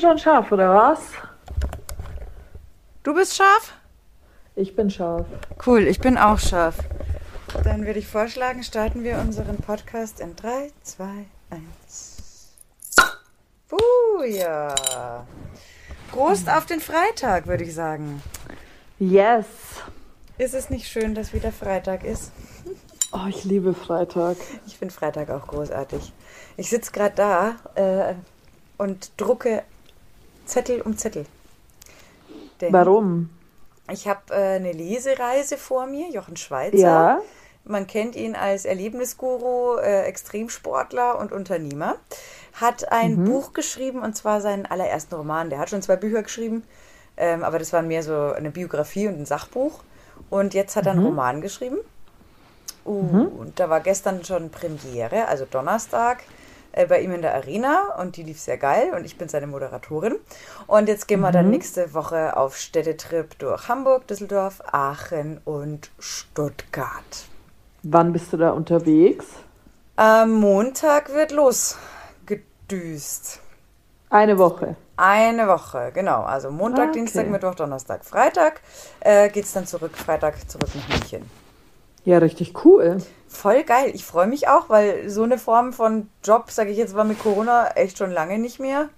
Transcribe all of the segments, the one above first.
schon scharf, oder was? Du bist scharf? Ich bin scharf. Cool, ich bin auch scharf. Dann würde ich vorschlagen, starten wir unseren Podcast in 3, 2, 1. Uh, ja. Prost auf den Freitag, würde ich sagen. Yes. Ist es nicht schön, dass wieder Freitag ist? Oh, ich liebe Freitag. Ich finde Freitag auch großartig. Ich sitze gerade da äh, und drucke Zettel um Zettel. Denn Warum? Ich habe äh, eine Lesereise vor mir, Jochen Schweizer. Ja. Man kennt ihn als Erlebnisguru, äh, Extremsportler und Unternehmer. Hat ein mhm. Buch geschrieben und zwar seinen allerersten Roman. Der hat schon zwei Bücher geschrieben, ähm, aber das war mehr so eine Biografie und ein Sachbuch. Und jetzt hat er einen mhm. Roman geschrieben. Uh, mhm. Und da war gestern schon Premiere, also Donnerstag, äh, bei ihm in der Arena und die lief sehr geil und ich bin seine Moderatorin. Und jetzt gehen wir dann mhm. nächste Woche auf Städtetrip durch Hamburg, Düsseldorf, Aachen und Stuttgart. Wann bist du da unterwegs? Am Montag wird losgedüst. Eine Woche. Eine Woche, genau. Also Montag, okay. Dienstag, Mittwoch, Donnerstag, Freitag äh, geht es dann zurück, Freitag zurück nach München. Ja, richtig cool. Voll geil. Ich freue mich auch, weil so eine Form von Job, sage ich jetzt, war mit Corona echt schon lange nicht mehr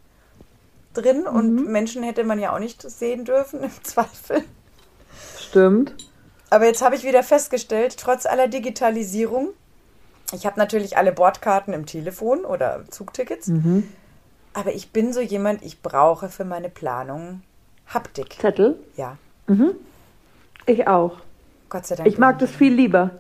drin mhm. und Menschen hätte man ja auch nicht sehen dürfen, im Zweifel. Stimmt. Aber jetzt habe ich wieder festgestellt, trotz aller Digitalisierung, ich habe natürlich alle Bordkarten im Telefon oder Zugtickets, mhm. aber ich bin so jemand, ich brauche für meine Planung Haptik. Zettel? Ja. Mhm. Ich auch. Gott sei Dank. Ich mag das viel lieber.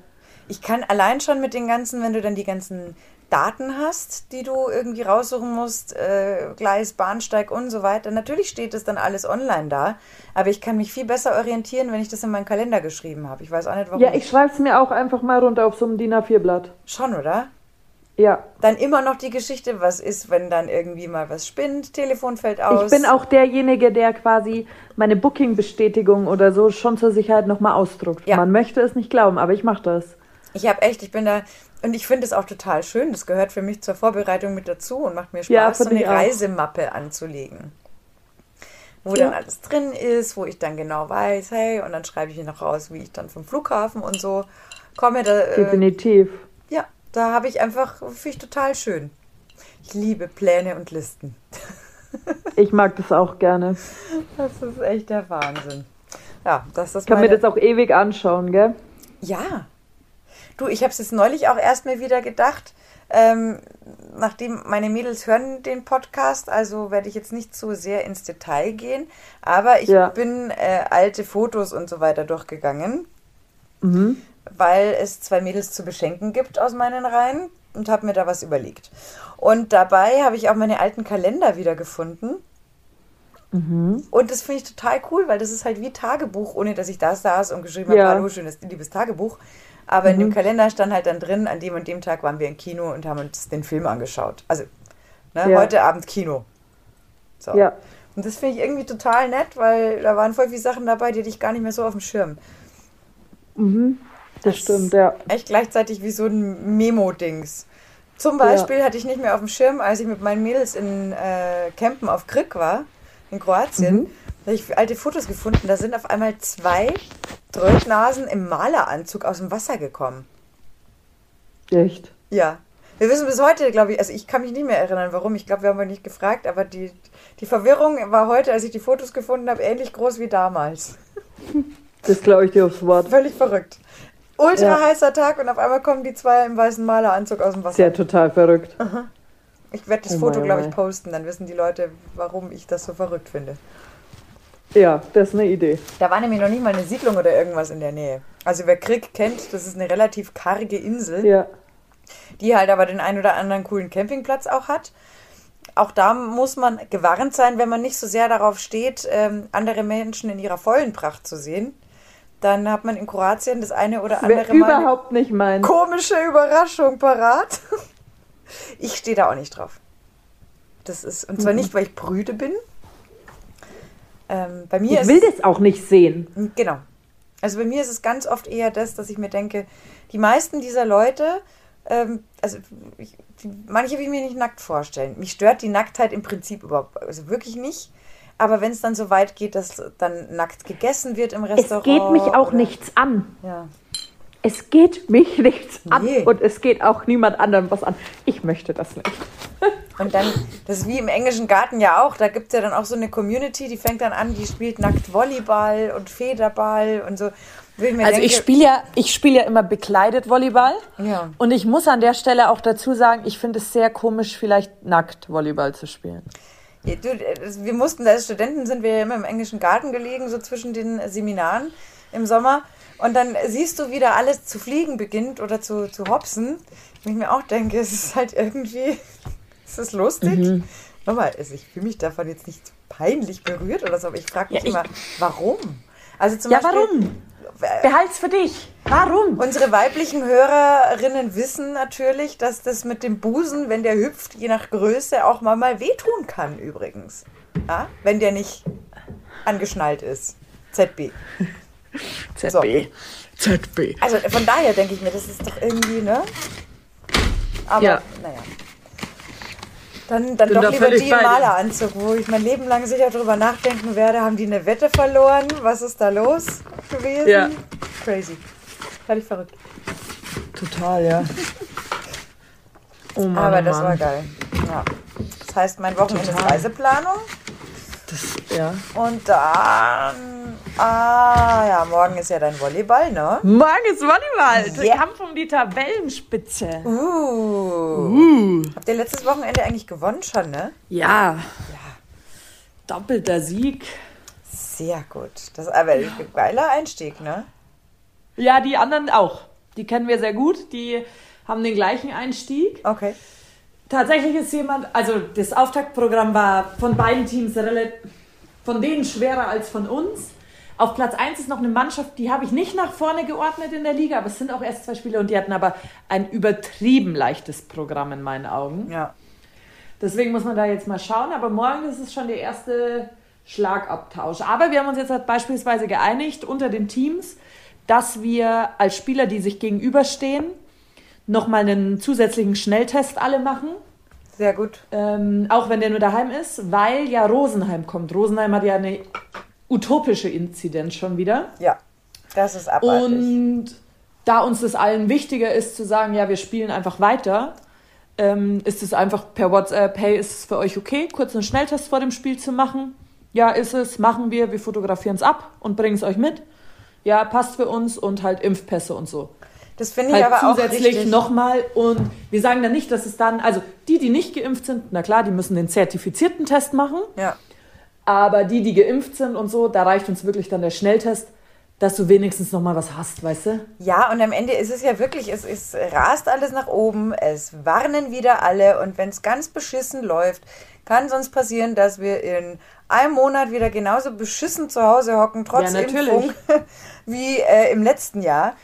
Ich kann allein schon mit den ganzen, wenn du dann die ganzen Daten hast, die du irgendwie raussuchen musst, äh, Gleis, Bahnsteig und so weiter. Natürlich steht es dann alles online da, aber ich kann mich viel besser orientieren, wenn ich das in meinen Kalender geschrieben habe. Ich weiß auch nicht, warum. Ja, ich schreibe es mir auch einfach mal runter auf so einem DIN A4-Blatt. Schon, oder? Ja. Dann immer noch die Geschichte, was ist, wenn dann irgendwie mal was spinnt, Telefon fällt aus. Ich bin auch derjenige, der quasi meine Booking-Bestätigung oder so schon zur Sicherheit nochmal ausdruckt. Ja. Man möchte es nicht glauben, aber ich mache das. Ich habe echt, ich bin da, und ich finde es auch total schön. Das gehört für mich zur Vorbereitung mit dazu und macht mir Spaß, ja, so eine Reisemappe anzulegen. Wo ja. dann alles drin ist, wo ich dann genau weiß, hey, und dann schreibe ich noch raus, wie ich dann vom Flughafen und so komme. Da, äh, Definitiv. Da habe ich einfach, finde ich total schön. Ich liebe Pläne und Listen. ich mag das auch gerne. Das ist echt der Wahnsinn. Ja, das ist Kann meine... mir das auch ewig anschauen, gell? Ja. Du, ich habe es jetzt neulich auch erst mal wieder gedacht, ähm, nachdem meine Mädels hören den Podcast, also werde ich jetzt nicht so sehr ins Detail gehen, aber ich ja. bin äh, alte Fotos und so weiter durchgegangen. Mhm weil es zwei Mädels zu beschenken gibt aus meinen Reihen und habe mir da was überlegt. Und dabei habe ich auch meine alten Kalender wiedergefunden. Mhm. Und das finde ich total cool, weil das ist halt wie Tagebuch, ohne dass ich da saß und geschrieben ja. habe, hallo, schönes, liebes Tagebuch. Aber mhm. in dem mhm. Kalender stand halt dann drin, an dem und dem Tag waren wir im Kino und haben uns den Film angeschaut. Also, ne, ja. heute Abend Kino. So. Ja. Und das finde ich irgendwie total nett, weil da waren voll viele Sachen dabei, die hatte ich gar nicht mehr so auf dem Schirm. Mhm. Das, stimmt, ja. Echt gleichzeitig wie so ein Memo-Dings. Zum Beispiel ja. hatte ich nicht mehr auf dem Schirm, als ich mit meinen Mädels in äh, Campen auf Krik war, in Kroatien. Mhm. Habe ich alte Fotos gefunden. Da sind auf einmal zwei Drötnasen im Maleranzug aus dem Wasser gekommen. Echt? Ja. Wir wissen bis heute, glaube ich, also ich kann mich nicht mehr erinnern, warum. Ich glaube, wir haben mal nicht gefragt, aber die, die Verwirrung war heute, als ich die Fotos gefunden habe, ähnlich groß wie damals. Das glaube ich dir aufs Wort. Völlig verrückt ultra ja. heißer Tag und auf einmal kommen die zwei im weißen Maleranzug aus dem Wasser. Sehr total verrückt. Aha. Ich werde das oh Foto, glaube ich, posten, dann wissen die Leute, warum ich das so verrückt finde. Ja, das ist eine Idee. Da war nämlich noch nie mal eine Siedlung oder irgendwas in der Nähe. Also wer Krieg kennt, das ist eine relativ karge Insel, ja. die halt aber den einen oder anderen coolen Campingplatz auch hat. Auch da muss man gewarnt sein, wenn man nicht so sehr darauf steht, ähm, andere Menschen in ihrer vollen Pracht zu sehen dann hat man in Kroatien das eine oder andere Mal überhaupt nicht mein. komische Überraschung parat. Ich stehe da auch nicht drauf. Das ist, und zwar mhm. nicht, weil ich brüde bin. Ähm, bei mir ich will das auch nicht sehen. Genau. Also bei mir ist es ganz oft eher das, dass ich mir denke, die meisten dieser Leute ähm, also ich, die, manche will ich mir nicht nackt vorstellen. Mich stört die Nacktheit im Prinzip überhaupt, also wirklich nicht. Aber wenn es dann so weit geht, dass dann nackt gegessen wird im Restaurant. Es geht mich auch oder? nichts an. Ja. Es geht mich nichts nee. an und es geht auch niemand anderem was an. Ich möchte das nicht. Und dann, das ist wie im englischen Garten ja auch, da gibt es ja dann auch so eine Community, die fängt dann an, die spielt nackt Volleyball und Federball und so. also denke, ich spiele ja, ich spiele ja immer bekleidet Volleyball. Ja. Und ich muss an der Stelle auch dazu sagen, ich finde es sehr komisch, vielleicht nackt Volleyball zu spielen. Du, wir mussten, als Studenten sind wir ja immer im englischen Garten gelegen, so zwischen den Seminaren im Sommer. Und dann siehst du, wie da alles zu fliegen beginnt oder zu, zu hopsen. Und ich mir auch denke, es ist halt irgendwie, ist das lustig? Mhm. Nochmal, also ich fühle mich davon jetzt nicht peinlich berührt oder so, aber ich frage mich ja, immer, warum? Also zum ja, Beispiel, warum? Behalt's für dich. Warum? Unsere weiblichen Hörerinnen wissen natürlich, dass das mit dem Busen, wenn der hüpft, je nach Größe auch mal, mal wehtun kann übrigens. Ja? Wenn der nicht angeschnallt ist. ZB. ZB. So. ZB. Also von daher denke ich mir, das ist doch irgendwie, ne? Aber ja. naja. Dann, dann doch lieber die im Maleranzug, wo ich mein Leben lang sicher drüber nachdenken werde, haben die eine Wette verloren? Was ist da los gewesen? Ja. Crazy. Völlig verrückt. Total, ja. oh Mann, Aber das Mann. war geil. Ja. Das heißt, mein Wochenende ist Reiseplanung. Das, ja. Und dann, ah ja, morgen ist ja dein Volleyball, ne? Morgen ist Volleyball. Yeah. Kampf um die Tabellenspitze. Uh. uh. Habt ihr letztes Wochenende eigentlich gewonnen schon, ne? Ja. Ja. Doppelter Sieg. Sehr gut. Das ist aber ein geiler Einstieg, ne? Ja, die anderen auch. Die kennen wir sehr gut. Die haben den gleichen Einstieg. Okay. Tatsächlich ist jemand, also das Auftaktprogramm war von beiden Teams relativ, von denen schwerer als von uns. Auf Platz 1 ist noch eine Mannschaft, die habe ich nicht nach vorne geordnet in der Liga, aber es sind auch erst zwei Spiele und die hatten aber ein übertrieben leichtes Programm in meinen Augen. Ja. Deswegen muss man da jetzt mal schauen, aber morgen ist es schon der erste Schlagabtausch. Aber wir haben uns jetzt halt beispielsweise geeinigt unter den Teams, dass wir als Spieler, die sich gegenüberstehen, nochmal einen zusätzlichen Schnelltest alle machen. Sehr gut. Ähm, auch wenn der nur daheim ist, weil ja Rosenheim kommt. Rosenheim hat ja eine utopische Inzidenz schon wieder. Ja, das ist abartig. Und da uns das allen wichtiger ist, zu sagen, ja, wir spielen einfach weiter, ähm, ist es einfach per WhatsApp, hey, ist es für euch okay, kurz einen Schnelltest vor dem Spiel zu machen? Ja, ist es, machen wir, wir fotografieren es ab und bringen es euch mit. Ja, passt für uns und halt Impfpässe und so. Das finde ich halt aber zusätzlich auch nochmal. Und wir sagen dann nicht, dass es dann, also die, die nicht geimpft sind, na klar, die müssen den zertifizierten Test machen. Ja. Aber die, die geimpft sind und so, da reicht uns wirklich dann der Schnelltest, dass du wenigstens nochmal was hast, weißt du? Ja, und am Ende ist es ja wirklich, es, es rast alles nach oben, es warnen wieder alle und wenn es ganz beschissen läuft, kann sonst passieren, dass wir in einem Monat wieder genauso beschissen zu Hause hocken, trotz ja, Impfung, wie äh, im letzten Jahr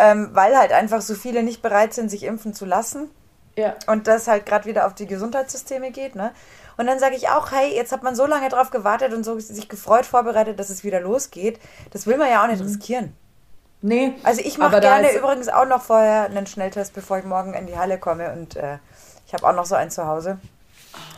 ähm, weil halt einfach so viele nicht bereit sind, sich impfen zu lassen. Ja. Und das halt gerade wieder auf die Gesundheitssysteme geht, ne? Und dann sage ich auch, hey, jetzt hat man so lange drauf gewartet und so sich gefreut vorbereitet, dass es wieder losgeht. Das will man ja auch nicht mhm. riskieren. Nee. Also ich mache gerne übrigens auch noch vorher einen Schnelltest, bevor ich morgen in die Halle komme und äh, ich habe auch noch so einen zu Hause.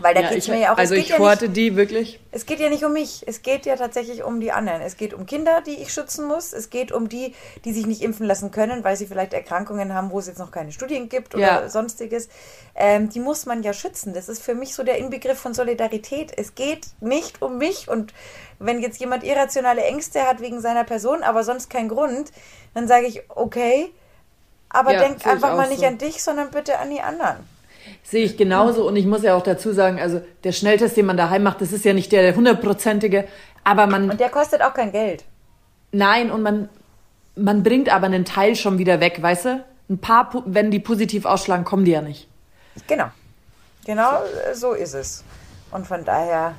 Weil da ja, geht es mir ja auch. Also ich ja horte nicht, die wirklich. Es geht ja nicht um mich. Es geht ja tatsächlich um die anderen. Es geht um Kinder, die ich schützen muss. Es geht um die, die sich nicht impfen lassen können, weil sie vielleicht Erkrankungen haben, wo es jetzt noch keine Studien gibt oder ja. sonstiges. Ähm, die muss man ja schützen. Das ist für mich so der Inbegriff von Solidarität. Es geht nicht um mich und wenn jetzt jemand irrationale Ängste hat wegen seiner Person, aber sonst kein Grund, dann sage ich, okay, aber ja, denk einfach mal nicht so. an dich, sondern bitte an die anderen. Sehe ich genauso. Und ich muss ja auch dazu sagen, also der Schnelltest, den man daheim macht, das ist ja nicht der hundertprozentige, aber man. Und der kostet auch kein Geld. Nein, und man, man bringt aber einen Teil schon wieder weg, weißt du? Ein paar, wenn die positiv ausschlagen, kommen die ja nicht. Genau. Genau so, so ist es. Und von daher,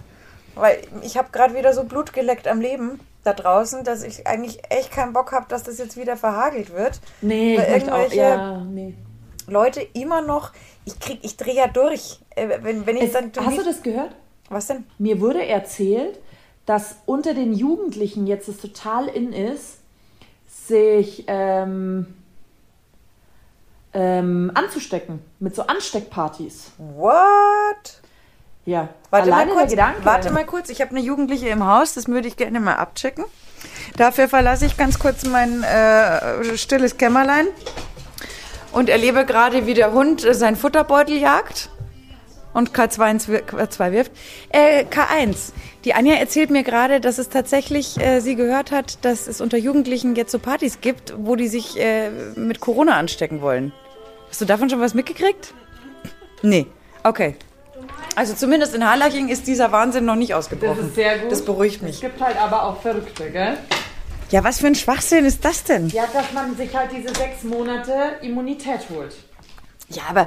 weil ich habe gerade wieder so Blut geleckt am Leben da draußen, dass ich eigentlich echt keinen Bock habe, dass das jetzt wieder verhagelt wird. Nee, ich irgendwelche auch, ja, nee. Leute immer noch ich krieg, ich drehe ja durch. Äh, wenn, wenn ich es, dann, du hast du das gehört? Was denn? Mir wurde erzählt, dass unter den Jugendlichen jetzt es total in ist, sich ähm, ähm, anzustecken. Mit so Ansteckpartys. What? Ja. Warte Alleine mal kurz. Gedanke. warte mal kurz. Ich habe eine Jugendliche im Haus. Das würde ich gerne mal abchecken. Dafür verlasse ich ganz kurz mein äh, stilles Kämmerlein und erlebe gerade, wie der Hund seinen Futterbeutel jagt und K2, ins Wir- K2 wirft. Äh, K1. Die Anja erzählt mir gerade, dass es tatsächlich äh, sie gehört hat, dass es unter Jugendlichen jetzt so Partys gibt, wo die sich äh, mit Corona anstecken wollen. Hast du davon schon was mitgekriegt? Nee. Okay. Also zumindest in Harlaching ist dieser Wahnsinn noch nicht Das ausgebrochen. ist sehr gut. Das beruhigt Es mich. gibt halt aber auch Verrückte, gell? Ja, was für ein Schwachsinn ist das denn? Ja, dass man sich halt diese sechs Monate Immunität holt. Ja, aber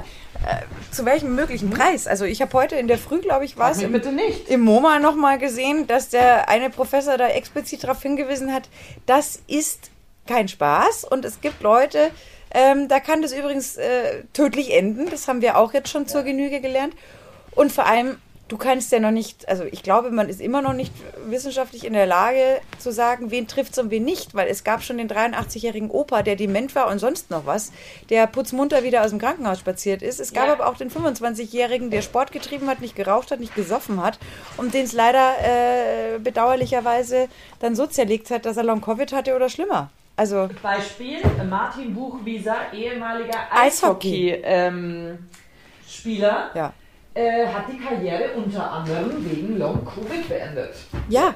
äh, zu welchem möglichen Preis? Also ich habe heute in der Früh, glaube ich, was Mir im, bitte nicht. im MoMA noch mal gesehen, dass der eine Professor da explizit darauf hingewiesen hat, das ist kein Spaß und es gibt Leute, ähm, da kann das übrigens äh, tödlich enden. Das haben wir auch jetzt schon zur Genüge gelernt. Und vor allem, du kannst ja noch nicht, also ich glaube, man ist immer noch nicht wissenschaftlich in der Lage zu sagen, wen trifft es und wen nicht, weil es gab schon den 83-jährigen Opa, der dement war und sonst noch was, der putzmunter wieder aus dem Krankenhaus spaziert ist. Es gab Ja. aber auch den 25-jährigen, der Sport getrieben hat, nicht geraucht hat, nicht gesoffen hat und den es leider äh, bedauerlicherweise dann so zerlegt hat, dass er Long-Covid hatte oder schlimmer. Also, Beispiel Martin Buchwieser, ehemaliger Eishockey. Eishockey-Spieler, ähm, Spieler, ja. Äh, hat die Karriere unter anderem wegen Long-Covid beendet. Ja.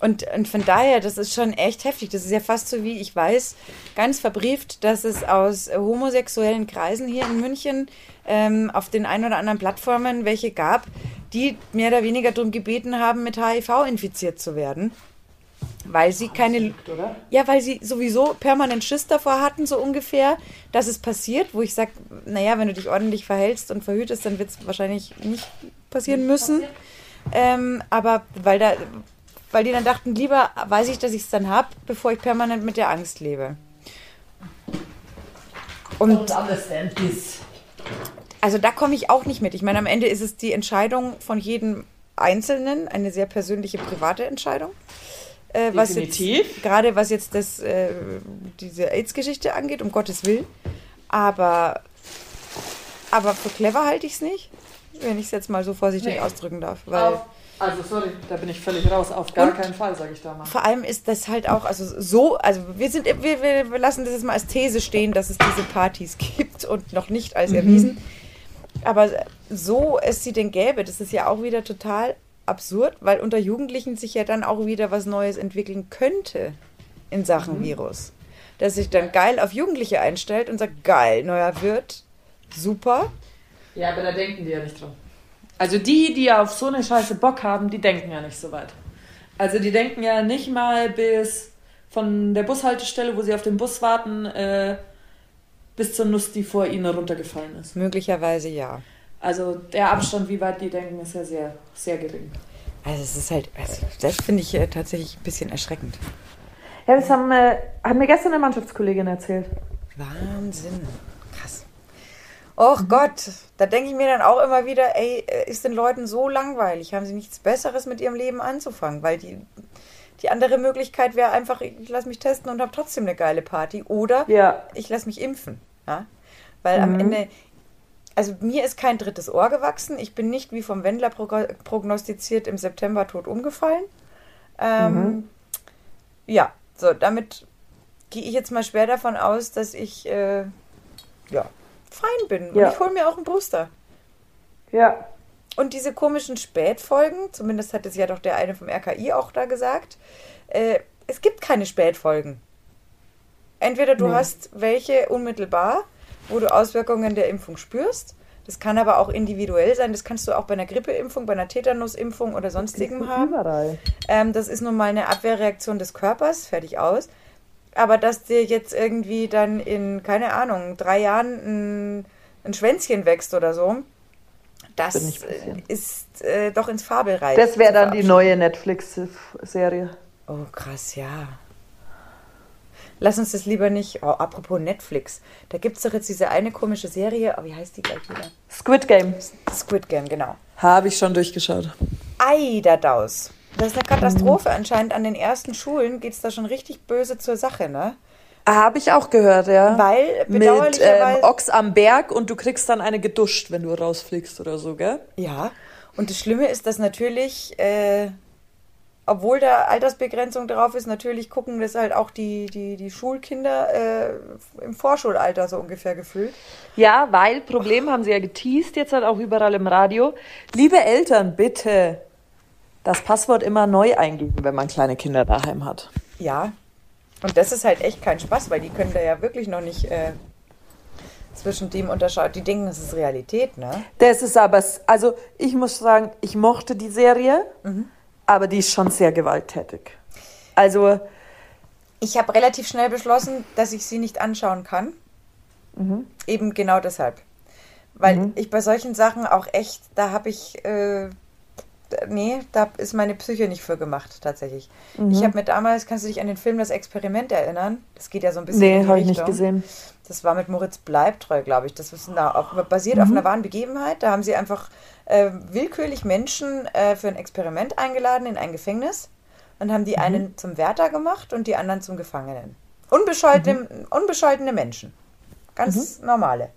Und, und von daher, das ist schon echt heftig. Das ist ja fast so wie, ich weiß, ganz verbrieft, dass es aus äh, homosexuellen Kreisen hier in München ähm, auf den ein oder anderen Plattformen welche gab, die mehr oder weniger darum gebeten haben, mit HIV infiziert zu werden. Weil sie keine. Oder? Ja, weil sie sowieso permanent Schiss davor hatten, so ungefähr, dass es passiert, wo ich sage, naja, wenn du dich ordentlich verhältst und verhütest, dann wird es wahrscheinlich nicht passieren müssen. Ähm, aber weil da, weil die dann dachten, lieber weiß ich, dass ich es dann habe, bevor ich permanent mit der Angst lebe. Und also da komme ich auch nicht mit. Ich meine, am Ende ist es die Entscheidung von jedem Einzelnen, eine sehr persönliche, private Entscheidung. Äh, was Definitiv. jetzt, gerade was jetzt das, äh, diese AIDS-Geschichte angeht, um Gottes Willen. Aber, aber für clever halte ich es nicht, wenn ich es jetzt mal so vorsichtig Nee. ausdrücken darf. Weil Auf, also, sorry, da bin ich völlig raus. Auf gar keinen Fall, sage ich da mal. vor allem ist das halt auch, also so, also wir sind, wir, wir lassen das jetzt mal als These stehen, dass es diese Partys gibt und noch nicht als erwiesen. Aber so es sie denn gäbe, das ist ja auch wieder total absurd, weil unter Jugendlichen sich ja dann auch wieder was Neues entwickeln könnte in Sachen Virus. Dass sich dann geil auf Jugendliche einstellt und sagt, geil, neuer Wirt, super. Ja, aber da denken die ja nicht dran. Also die, die auf so eine Scheiße Bock haben, die denken ja nicht so weit. Also die denken ja nicht mal bis von der Bushaltestelle, wo sie auf den Bus warten, äh, bis zur Nuss, die vor ihnen runtergefallen ist. Möglicherweise ja. Also der Abstand, wie weit die denken, ist ja sehr, sehr gering. Also es ist halt, also das finde ich äh, tatsächlich ein bisschen erschreckend. Ja, das haben, äh, hat mir gestern eine Mannschaftskollegin erzählt. Wahnsinn. Krass. Och Gott, da denke ich mir dann auch immer wieder, ey, äh, ist den Leuten so langweilig? Haben sie nichts Besseres mit ihrem Leben anzufangen? Weil die, die andere Möglichkeit wäre einfach, ich lasse mich testen und habe trotzdem eine geile Party. Oder Ja. ich lasse mich impfen. Ja? Weil am Mhm. Ende, also mir ist kein drittes Ohr gewachsen. Ich bin nicht wie vom Wendler prog- prognostiziert im September tot umgefallen. Ähm, Mhm. Ja, so, damit gehe ich jetzt mal schwer davon aus, dass ich äh, ja, fein bin. Und Ja. ich hole mir auch einen Booster. Ja. Und diese komischen Spätfolgen, zumindest hat es ja doch der eine vom RKI auch da gesagt, äh, es gibt keine Spätfolgen. Entweder du Nee. hast welche unmittelbar, wo du Auswirkungen der Impfung spürst. Das kann aber auch individuell sein. Das kannst du auch bei einer Grippeimpfung, bei einer Tetanusimpfung oder sonstigem haben. Überall. Ähm, das ist nun mal eine Abwehrreaktion des Körpers, fertig aus. Aber dass dir jetzt irgendwie dann in, keine Ahnung, drei Jahren ein, ein Schwänzchen wächst oder so, das äh, ist äh, doch ins Fabelreich. Das wäre dann die neue Netflix-Serie. Oh, krass, ja. Lass uns das lieber nicht. Oh, apropos Netflix. Da gibt es doch jetzt diese eine komische Serie. Oh, wie heißt die gleich wieder? Squid Game. Squid Game, genau. Habe ich schon durchgeschaut. Ei, da daus. Das ist eine Katastrophe. Anscheinend an den ersten Schulen geht es da schon richtig böse zur Sache, ne? Habe ich auch gehört, ja. Weil Mit ähm, Ochs am Berg und du kriegst dann eine geduscht, wenn du rausfliegst oder so, gell? Ja, und das Schlimme ist, dass natürlich, äh, obwohl da Altersbegrenzung drauf ist, natürlich gucken das halt auch die, die, die Schulkinder äh, im Vorschulalter so ungefähr gefühlt. Ja, weil Problem haben sie ja geteased, jetzt halt auch überall im Radio. Liebe Eltern, bitte das Passwort immer neu eingeben, wenn man kleine Kinder daheim hat. Ja, und das ist halt echt kein Spaß, weil die können da ja wirklich noch nicht äh, zwischen dem unterscheiden. Die denken, das ist Realität, ne? Das ist aber, also ich muss sagen, ich mochte die Serie, aber die ist schon sehr gewalttätig. Also, Ich habe relativ schnell beschlossen, dass ich sie nicht anschauen kann. Eben genau deshalb. Weil ich bei solchen Sachen auch echt, da habe ich, äh, nee, da ist meine Psyche nicht für gemacht, tatsächlich. Ich habe mir damals, kannst du dich an den Film Das Experiment erinnern? Das geht ja so ein bisschen nee, habe ich nicht gesehen. Das war mit Moritz Bleibtreu, glaube ich. Das ist eine, auf, basiert auf einer wahren Begebenheit. Da haben sie einfach äh, willkürlich Menschen äh, für ein Experiment eingeladen in ein Gefängnis und haben die einen zum Wärter gemacht und die anderen zum Gefangenen. Unbescholtene, unbescholtene Menschen. Ganz normale.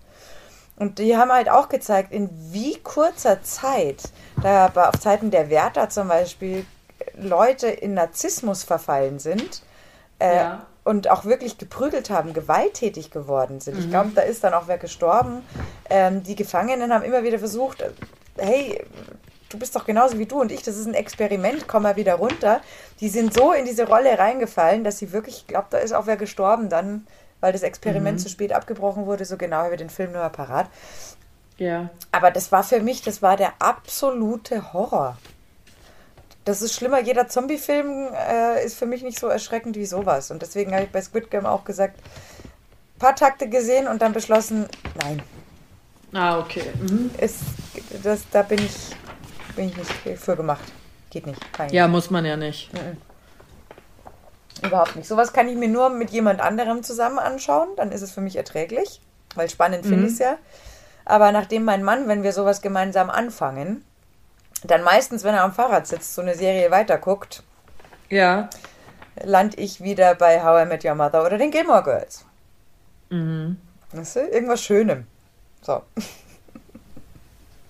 Und die haben halt auch gezeigt, in wie kurzer Zeit, da aber auf Zeiten der Wärter zum Beispiel Leute in Narzissmus verfallen sind äh, Ja. und auch wirklich geprügelt haben, gewalttätig geworden sind. Ich glaube, da ist dann auch wer gestorben. Ähm, die Gefangenen haben immer wieder versucht, äh, hey, du bist doch genauso wie du und ich, das ist ein Experiment, komm mal wieder runter. Die sind so in diese Rolle reingefallen, dass sie wirklich, ich glaube, da ist auch wer gestorben dann, weil das Experiment zu spät abgebrochen wurde. So genau habe ich den Film nur parat. Ja. Aber das war für mich, das war der absolute Horror. Das ist schlimmer. Jeder Zombie-Film äh, ist für mich nicht so erschreckend wie sowas. Und deswegen habe ich bei Squid Game auch gesagt, paar Takte gesehen und dann beschlossen, nein, Ah, okay. Mhm. ist, das, da bin ich, bin ich nicht für gemacht. Geht nicht. Ich Ja, muss man ja nicht. Überhaupt nicht. Sowas kann ich mir nur mit jemand anderem zusammen anschauen. Dann ist es für mich erträglich, weil spannend finde ich es ja. Aber nachdem mein Mann, wenn wir sowas gemeinsam anfangen, dann meistens, wenn er am Fahrrad sitzt, so eine Serie weiterguckt, Ja. lande ich wieder bei How I Met Your Mother oder den Gilmore Girls. Mhm. Weißt du? Irgendwas Schönem. So,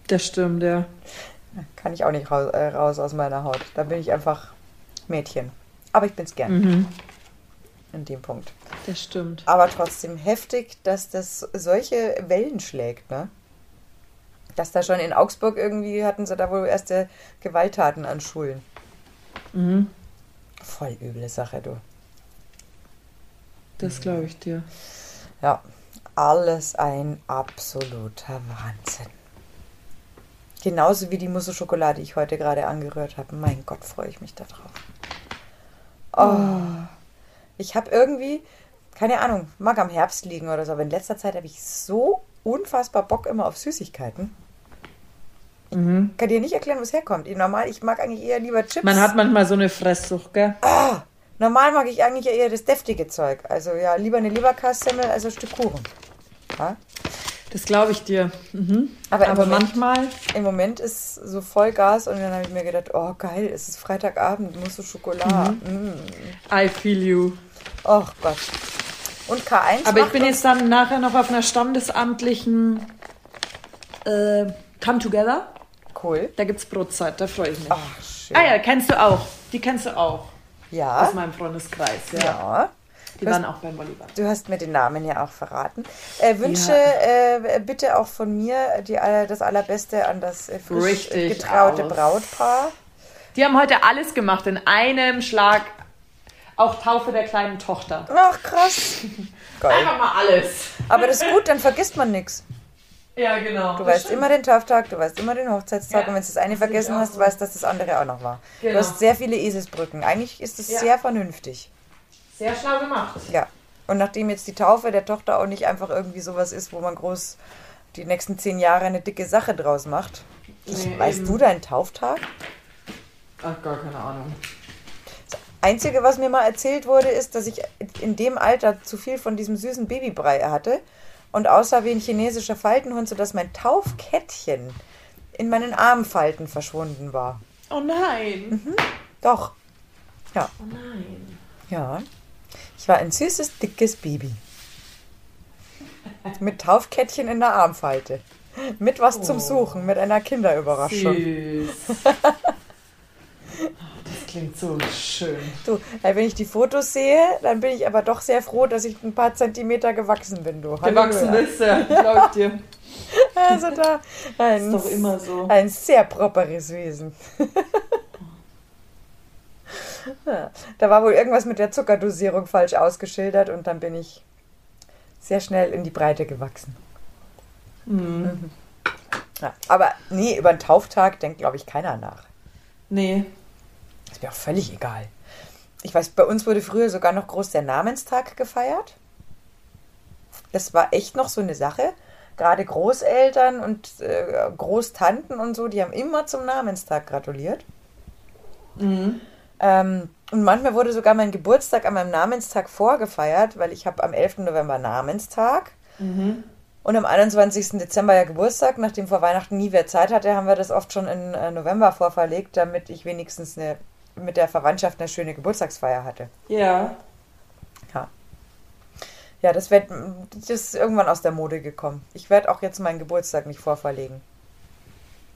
Das stimmt, ja. kann ich auch nicht raus, äh, raus aus meiner Haut. Da bin ich einfach Mädchen. Aber ich bin's gern Mhm. in dem Punkt. Das stimmt. Aber trotzdem heftig, dass das solche Wellen schlägt, ne? Dass da schon in Augsburg irgendwie hatten sie da wohl erste Gewalttaten an Schulen. Mhm. Voll üble Sache, du. Das glaube ich dir. Ja, alles ein absoluter Wahnsinn. Genauso wie die Musse Schokolade, die ich heute gerade angerührt habe. Mein Gott, freue ich mich darauf. Oh. Ich habe irgendwie, keine Ahnung, mag am Herbst liegen oder so, aber in letzter Zeit habe ich so unfassbar Bock immer auf Süßigkeiten. Mhm. Kann dir nicht erklären, wo es herkommt. Ich, normal, ich mag eigentlich eher lieber Chips. Man hat manchmal so eine Fresssucht, gell? Ah, normal mag ich eigentlich eher das deftige Zeug. Also ja, lieber eine Leberkassemmel als ein Stück Kuchen. Ja? Das glaube ich dir. Mhm. Aber Aber Moment- manchmal. Im Moment ist so Vollgas und dann habe ich mir gedacht, oh geil, es ist Freitagabend, musst du Schokolade. Mm. I feel you. Oh Gott. Und K1 Aber ich bin jetzt dann nachher noch auf einer standesamtlichen äh, Come Together. cool. Da gibt's Brotzeit, da freue ich mich. Ach, schön. Ah ja, kennst du auch. Die kennst du auch. Ja. Aus meinem Freundeskreis. Ja. ja. Die waren auch beim Volleyball. Du hast mir den Namen ja auch verraten. Äh, Wünsche äh, bitte auch von mir die, das Allerbeste an das äh, frisch Richtig getraute aus. Brautpaar. Die haben heute alles gemacht in einem Schlag. Auch Taufe der kleinen Tochter. Ach, krass. Geil. Einfach mal alles. Aber das ist gut, dann vergisst man nichts. Ja, genau. Du weißt immer den Tauftag, du weißt immer den Hochzeitstag Ja, und wenn du das eine das vergessen hast, so. weißt du, dass das andere auch noch war. Du Genau. hast sehr viele Eselsbrücken. Eigentlich ist es Ja. sehr vernünftig. Sehr schlau gemacht. Ja. Und nachdem jetzt die Taufe der Tochter auch nicht einfach irgendwie sowas ist, wo man groß die nächsten zehn Jahre eine dicke Sache draus macht. Nee, weißt eben. du deinen Tauftag? Ach, gar keine Ahnung. Einzige, was mir mal erzählt wurde, ist, dass ich in dem Alter zu viel von diesem süßen Babybrei hatte und aussah wie ein chinesischer Faltenhund, sodass mein Taufkettchen in meinen Armfalten verschwunden war. Oh nein. Doch. Ja. Oh nein. Ja. Ich war ein süßes, dickes Baby. Mit Taufkettchen in der Armfalte. Mit was zum Suchen, mit einer Kinderüberraschung. Süß. Das klingt so schön. Du, äh, wenn ich die Fotos sehe, dann bin ich aber doch sehr froh, dass ich ein paar Zentimeter gewachsen bin, du. Gewachsen Halleluja. bist du, glaub ich dir. Also da ein, Ist doch immer so. ein sehr properes Wesen. Da war wohl irgendwas mit der Zuckerdosierung falsch ausgeschildert und dann bin ich sehr schnell in die Breite gewachsen. Mhm. Ja, aber nee, über den Tauftag denkt, glaube ich, keiner nach. Nee. Ist mir auch völlig egal. Ich weiß, bei uns wurde früher sogar noch groß der Namenstag gefeiert. Das war echt noch so eine Sache. Gerade Großeltern und äh, Großtanten und so, die haben immer zum Namenstag gratuliert. Mhm. Ähm, und manchmal wurde sogar mein Geburtstag an meinem Namenstag vorgefeiert, weil ich habe am 11. November Namenstag. Mhm. Und am 21. Dezember ja Geburtstag. Nachdem vor Weihnachten nie wer Zeit hatte, haben wir das oft schon in äh, November vorverlegt, damit ich wenigstens eine, mit der Verwandtschaft eine schöne Geburtstagsfeier hatte. Ja. Ja, das, wird, das ist irgendwann aus der Mode gekommen. Ich werde auch jetzt meinen Geburtstag nicht vorverlegen.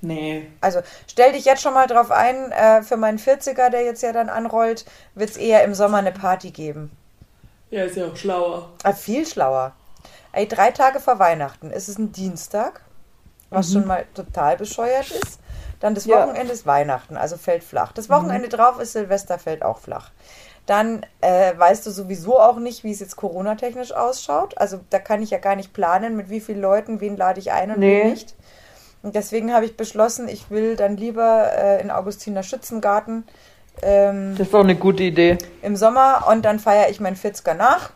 Nee. Also stell dich jetzt schon mal drauf ein, äh, für meinen 40er, der jetzt ja dann anrollt, wird es eher im Sommer eine Party geben. Ja, ist ja auch schlauer. Ah, viel schlauer. Ey, drei Tage vor Weihnachten. Es ist ein Dienstag, was schon mal total bescheuert ist. Dann das Ja. Wochenende ist Weihnachten, also fällt flach. Das Wochenende drauf ist Silvester, fällt auch flach. Dann äh, weißt du sowieso auch nicht, wie es jetzt Corona-technisch ausschaut. Also da kann ich ja gar nicht planen, mit wie vielen Leuten, wen lade ich ein und Nee. wen nicht. Und deswegen habe ich beschlossen, ich will dann lieber äh, in Augustiner Schützengarten ähm, Das ist auch eine gute Idee. im Sommer und dann feiere ich meinen 40er nach.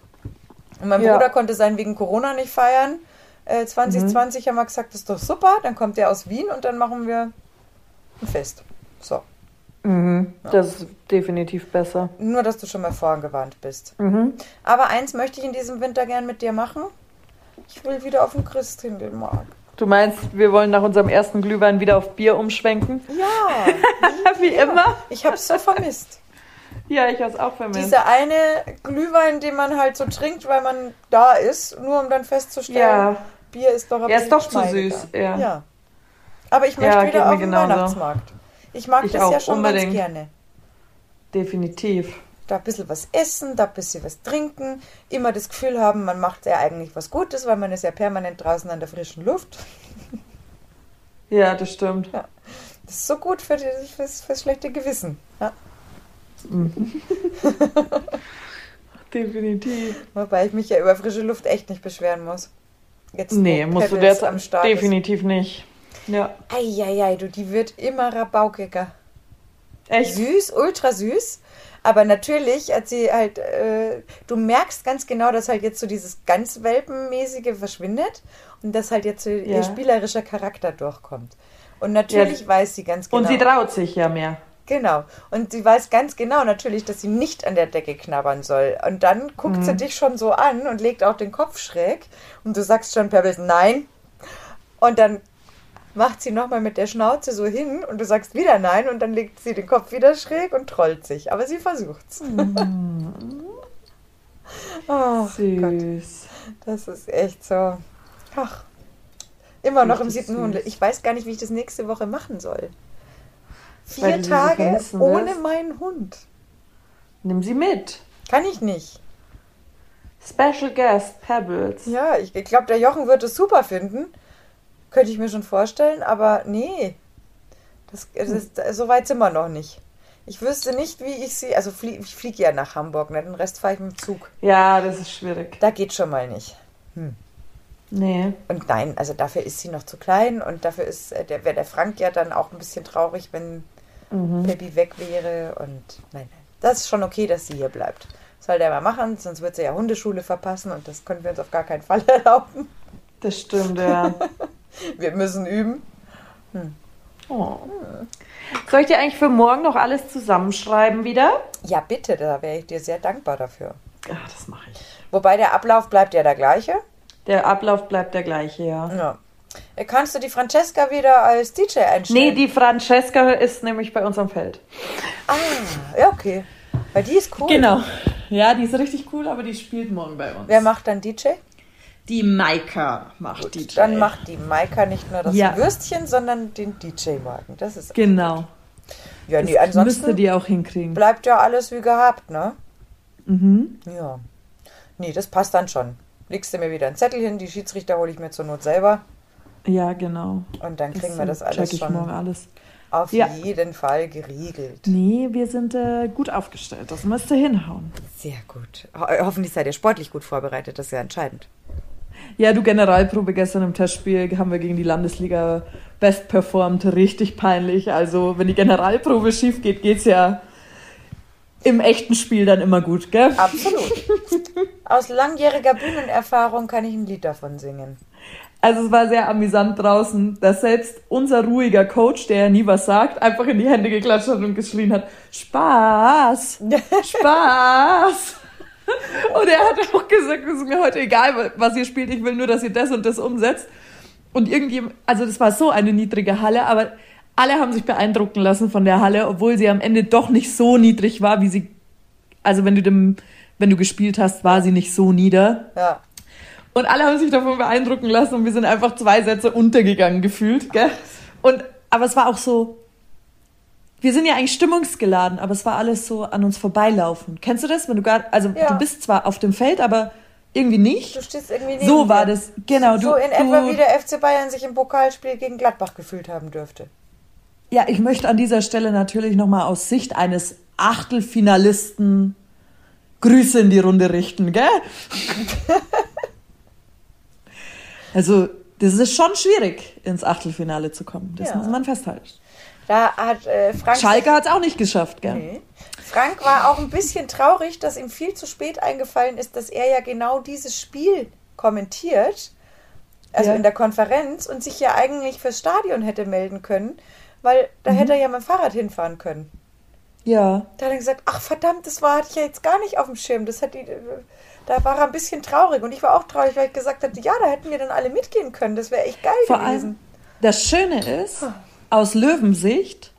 Und mein Ja. Bruder konnte sein wegen Corona nicht feiern. Äh, 2020 haben wir gesagt, das ist doch super. Dann kommt er aus Wien und dann machen wir ein Fest. So. Mhm. Das ist definitiv besser. Nur, dass du schon mal vorgewarnt bist. Mhm. Aber eins möchte ich in diesem Winter gern mit dir machen. Ich will wieder auf den Christkindlmarkt. Du meinst, wir wollen nach unserem ersten Glühwein wieder auf Bier umschwenken? Ja, Wie immer? ich habe es so vermisst. Ja, ich hab's auch vermisst. Dieser eine Glühwein, den man halt so trinkt, weil man da ist, nur um dann festzustellen, ja, Bier ist doch ein Er ist doch zu süß, ja. ja. Aber ich möchte Ja, wieder auf den genauso. Weihnachtsmarkt. Ich mag Ich das auch, ja schon unbedingt. ganz gerne. definitiv. Da ein bisschen was essen, da ein bisschen was trinken, immer das Gefühl haben, man macht ja eigentlich was Gutes, weil man ist ja permanent draußen an der frischen Luft. Ja, das stimmt. Das ist so gut für fürs, fürs schlechte Gewissen. Ja. Definitiv. Wobei ich mich ja über frische Luft echt nicht beschweren muss. Jetzt, Nee, musst du Pebbles jetzt am Start definitiv nicht. Ja. Ist. Eieiei, du, die wird immer rabaukiger. Echt? Süß, ultra süß. Aber natürlich hat sie halt, äh, du merkst ganz genau, dass halt jetzt so dieses ganz Welpenmäßige verschwindet und dass halt jetzt so Ja. ihr spielerischer Charakter durchkommt. Und natürlich weiß sie ganz genau. Und sie traut sich ja mehr. Genau. Und sie weiß ganz genau natürlich, dass sie nicht an der Decke knabbern soll. Und dann guckt Mhm. sie dich schon so an und legt auch den Kopf schräg. Und du sagst schon, Pebbles, nein. Und dann macht sie nochmal mit der Schnauze so hin und du sagst wieder nein und dann legt sie den Kopf wieder schräg und trollt sich. Aber sie versucht's. oh, Gott, Süß. das ist echt so. Ach. Immer noch im siebten Hunde. süß. Ich weiß gar nicht, wie ich das nächste Woche machen soll. Vier Tage ohne wirst. meinen Hund. Nimm sie mit. Kann ich nicht. Special Guest Pebbles. Ja, ich glaube, der Jochen wird es super finden. Könnte ich mir schon vorstellen, aber nee. Das, das, so weit sind wir noch nicht. Ich wüsste nicht, wie ich sie. Also flie, ich fliege ja nach Hamburg, ne? den Rest fahre ich mit dem Zug. Ja, das ist schwierig. Da geht schon mal nicht. Nee. Und nein, also dafür ist sie noch zu klein und dafür ist äh, der, wäre der Frank ja dann auch ein bisschen traurig, wenn Mhm. Baby weg wäre. Und nein, nein. Das ist schon okay, dass sie hier bleibt. Soll der mal machen, sonst wird sie ja Hundeschule verpassen und das können wir uns auf gar keinen Fall erlauben. Das stimmt, ja. Wir müssen üben. Oh. Soll ich dir eigentlich für morgen noch alles zusammenschreiben wieder? Ja, bitte, da wäre ich dir sehr dankbar dafür. Ja, das mache ich. Wobei der Ablauf bleibt ja der gleiche. Der Ablauf bleibt der gleiche, ja. Ja. Äh, Kannst du die Francesca wieder als DJ einstellen? Nee, die Francesca ist nämlich bei uns am Feld. Ah, ja, okay. Weil die ist cool. Genau. Ja, die ist richtig cool, aber die spielt morgen bei uns. Wer macht dann DJ? Die Maika macht DJ. Dann macht die Maika nicht nur das Ja. Würstchen, sondern den DJ-Wagen. Das ist. Genau. Ja, nee, Das müsste ansonsten die auch hinkriegen. bleibt ja alles wie gehabt, ne? Mhm. Ja. Nee, das passt dann schon. Legst du mir wieder einen Zettel hin, die Schiedsrichter hole ich mir zur Not selber Ja, genau. und dann kriegen wir das check alles ich morgen schon alles. auf Ja. jeden Fall geregelt. Nee, wir sind äh, gut aufgestellt. Das müsste hinhauen. Sehr gut. Ho hoffentlich seid ihr sportlich gut vorbereitet, das ist ja entscheidend. Ja, du Generalprobe gestern im Testspiel haben wir gegen die Landesliga best performt. Richtig peinlich. Also, wenn die Generalprobe schief geht, geht's ja im echten Spiel dann immer gut, gell? Absolut. Aus langjähriger Bühnenerfahrung kann ich ein Lied davon singen. Also es war sehr amüsant draußen, dass selbst unser ruhiger Coach, der ja nie was sagt, einfach in die Hände geklatscht hat und geschrien hat, Spaß, Spaß. Und er hat auch gesagt, es ist mir heute egal, was ihr spielt, ich will nur, dass ihr das und das umsetzt. Und irgendjemand, also das war so eine niedrige Halle, aber alle haben sich beeindrucken lassen von der Halle, obwohl sie am Ende doch nicht so niedrig war, wie sie, also wenn du dem, wenn du gespielt hast, war sie nicht so nieder. Ja. Und alle haben sich davon beeindrucken lassen und wir sind einfach zwei Sätze untergegangen gefühlt, gell? Und, aber es war auch so, wir sind ja eigentlich stimmungsgeladen, aber es war alles so an uns vorbeilaufen. Kennst du das? Wenn du gar, also Ja. du bist zwar auf dem Feld, aber irgendwie nicht. Du stehst irgendwie neben So war das, genau. So du, in etwa du, wie der FC Bayern sich im Pokalspiel gegen Gladbach gefühlt haben dürfte. Ja, ich möchte an dieser Stelle natürlich nochmal aus Sicht eines Achtelfinalisten Grüße in die Runde richten, gell? also, das ist schon schwierig, ins Achtelfinale zu kommen. Das Ja. muss man festhalten. Da hat äh, Frank. Schalke hat es auch nicht geschafft, gell? Nee. Frank war auch ein bisschen traurig, dass ihm viel zu spät eingefallen ist, dass er ja genau dieses Spiel kommentiert, also Ja. in der Konferenz, und sich ja eigentlich fürs Stadion hätte melden können, weil da Mhm. hätte er ja mit dem Fahrrad hinfahren können. Ja. Da hat er gesagt, ach verdammt, das war hatte ich ja jetzt gar nicht auf dem Schirm. Das hat die, da war er ein bisschen traurig und ich war auch traurig, weil ich gesagt hatte, ja, da hätten wir dann alle mitgehen können. Das wäre echt geil Vor gewesen. allem, das Schöne ist, aus Löwensicht,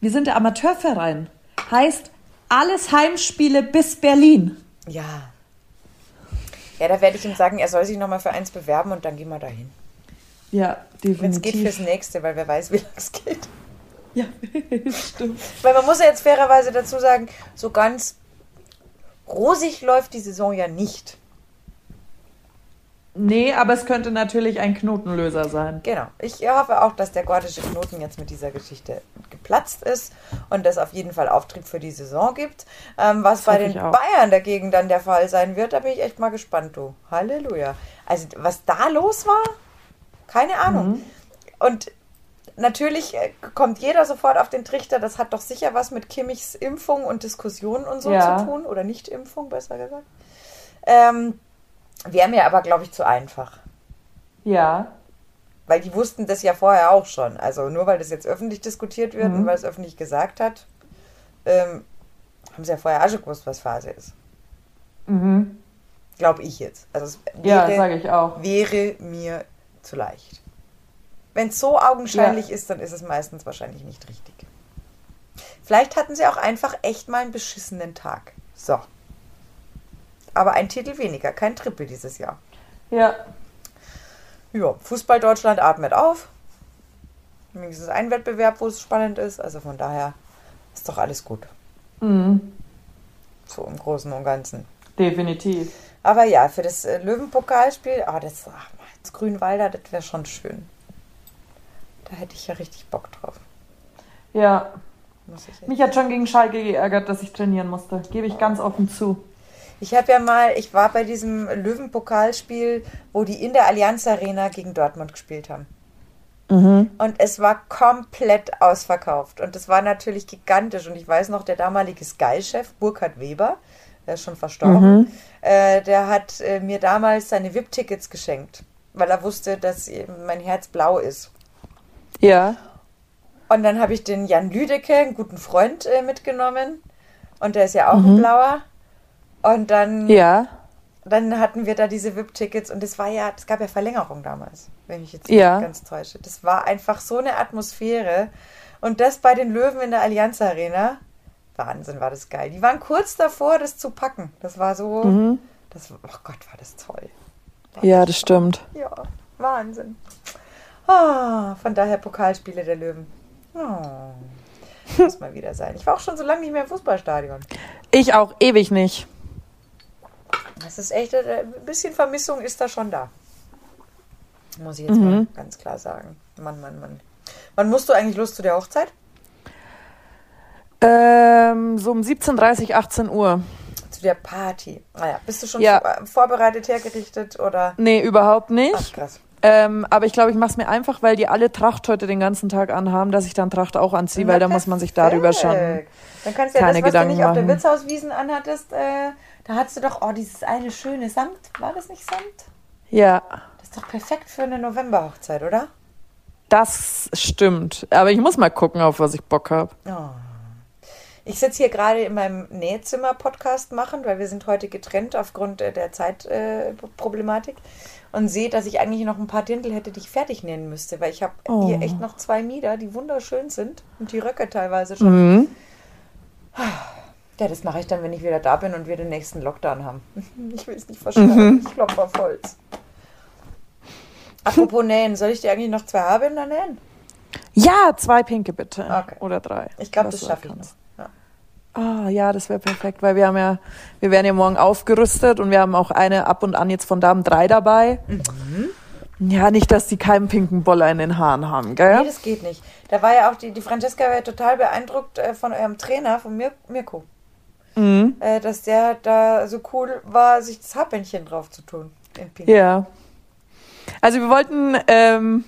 wir sind der Amateurverein. Heißt, alles Heimspiele bis Berlin. Ja. Ja, da werde ich ihm sagen, er soll sich nochmal für eins bewerben und dann gehen wir dahin. Ja, Wenn es geht definitiv. fürs nächste, weil wer weiß, wie lange es geht. Ja, stimmt. Weil man muss ja jetzt fairerweise dazu sagen, so ganz rosig läuft die Saison ja nicht. Nee, aber es könnte natürlich ein Knotenlöser sein. Genau. Ich hoffe auch, dass der gordische Knoten jetzt mit dieser Geschichte geplatzt ist und das auf jeden Fall Auftrieb für die Saison gibt. Ähm, was Das bei den. Bayern dagegen dann der Fall sein wird, da bin ich echt mal gespannt, du. Halleluja. Also, was da los war, keine Ahnung. Mhm. Und natürlich äh, kommt jeder sofort auf den Trichter, das hat doch sicher was mit Kimmichs Impfung und Diskussionen und so Ja. zu tun. Oder Nicht-Impfung, besser gesagt. Ähm, Wäre mir aber, glaube ich, zu einfach. Ja. Weil die wussten das ja vorher auch schon. Also nur weil das jetzt öffentlich diskutiert wird Mhm. und weil es öffentlich gesagt hat, ähm, haben sie ja vorher auch schon gewusst, was Phase ist. Mhm. Glaube ich jetzt. Also es Ja, wäre, sage ich auch. wäre mir zu leicht. Wenn es so augenscheinlich ist, dann ist es meistens wahrscheinlich nicht richtig. Vielleicht hatten sie auch einfach echt mal einen beschissenen Tag. So. Aber ein Titel weniger, kein Triple dieses Jahr. Ja. Ja, Fußball Deutschland atmet auf. Wenigstens ein Wettbewerb, wo es spannend ist. Also von daher ist doch alles gut. Mhm. So im Großen und Ganzen. Definitiv. Aber ja, für das äh, Löwenpokalspiel, ah, das, ach, das Grünwalder, das wäre schon schön. Da hätte ich ja richtig Bock drauf. Ja. Mich hat schon gegen Schalke geärgert, dass ich trainieren musste. Gebe ich ganz offen zu. Ich habe ja mal, ich war bei diesem Löwenpokalspiel, wo die in der Allianz Arena gegen Dortmund gespielt haben. Mhm. Und es war komplett ausverkauft. Und es war natürlich gigantisch. Und ich weiß noch, der damalige Sky-Chef, Burkhard Weber, der ist schon verstorben, äh, der hat äh, mir damals seine VIP-Tickets geschenkt, weil er wusste, dass mein Herz blau ist. Ja. Und dann habe ich den Jan Lüdecke, einen guten Freund, äh, mitgenommen. Und der ist ja auch ein Blauer. Und dann, Ja. dann hatten wir da diese VIP-Tickets und es war ja, es gab ja Verlängerung damals, wenn ich jetzt Ja. nicht ganz täusche. Das war einfach so eine Atmosphäre. Und das bei den Löwen in der Allianz Arena. Wahnsinn, war das geil. Die waren kurz davor, das zu packen. Das war so, mhm. das, oh Gott, war das toll. War ja, das stimmt. Ja, Wahnsinn. Oh, von daher Pokalspiele der Löwen. Oh, muss mal wieder sein. Ich war auch schon so lange nicht mehr im Fußballstadion. Ich auch ewig nicht. Das ist echt, äh, ein bisschen Vermissung ist da schon da. Muss ich jetzt mhm. mal ganz klar sagen. Mann, Mann, Mann. Wann musst du eigentlich los zu der Hochzeit? Ähm, so um 17.30, 18 Uhr. Zu der Party. Naja, ah bist du schon ja. vorbereitet, hergerichtet oder? Nee, überhaupt nicht. Ach, krass. Ähm, aber ich glaube, ich mache es mir einfach, weil die alle Tracht heute den ganzen Tag anhaben, dass ich dann Tracht auch anziehe, weil da muss man sich darüber schon Dann kannst du ja keine das, was Gedanken du nicht machen. auf der Wirtshauswiesen anhattest, äh, da hattest du doch, oh, dieses eine schöne Samt. War das nicht Samt? Ja. Das ist doch perfekt für eine Novemberhochzeit, oder? Das stimmt. Aber ich muss mal gucken, auf was ich Bock habe. Oh. Ich sitze hier gerade in meinem Nähzimmer-Podcast machen, weil wir sind heute getrennt aufgrund äh, der Zeitproblematik. Äh, und sehe, dass ich eigentlich noch ein paar Dirndl hätte, die ich fertig nähen müsste, weil ich habe oh. hier echt noch zwei Mieder, die wunderschön sind und die Röcke teilweise schon. Mhm. Ja, das mache ich dann, wenn ich wieder da bin und wir den nächsten Lockdown haben. Ich will es nicht verschreiben. Mhm. Ich klopfe auf Holz. Apropos nähen, soll ich dir eigentlich noch zwei Haarbänder nähen? Ja, zwei pinke bitte. Okay. Oder drei. Ich glaube, das schaffe ich noch. Ah, oh, ja, das wäre perfekt, weil wir haben ja, wir werden ja morgen aufgerüstet und wir haben auch eine ab und an jetzt von Damen drei dabei. Mhm. Ja, nicht, dass die keinen pinken Boller in den Haaren haben, gell? Nee, das geht nicht. Da war ja auch die, die Francesca war ja total beeindruckt äh, von eurem Trainer, von Mir Mirko. Mhm. Äh, dass der da so cool war, sich das Haarbändchen drauf zu tun. Ja. Also wir wollten ähm,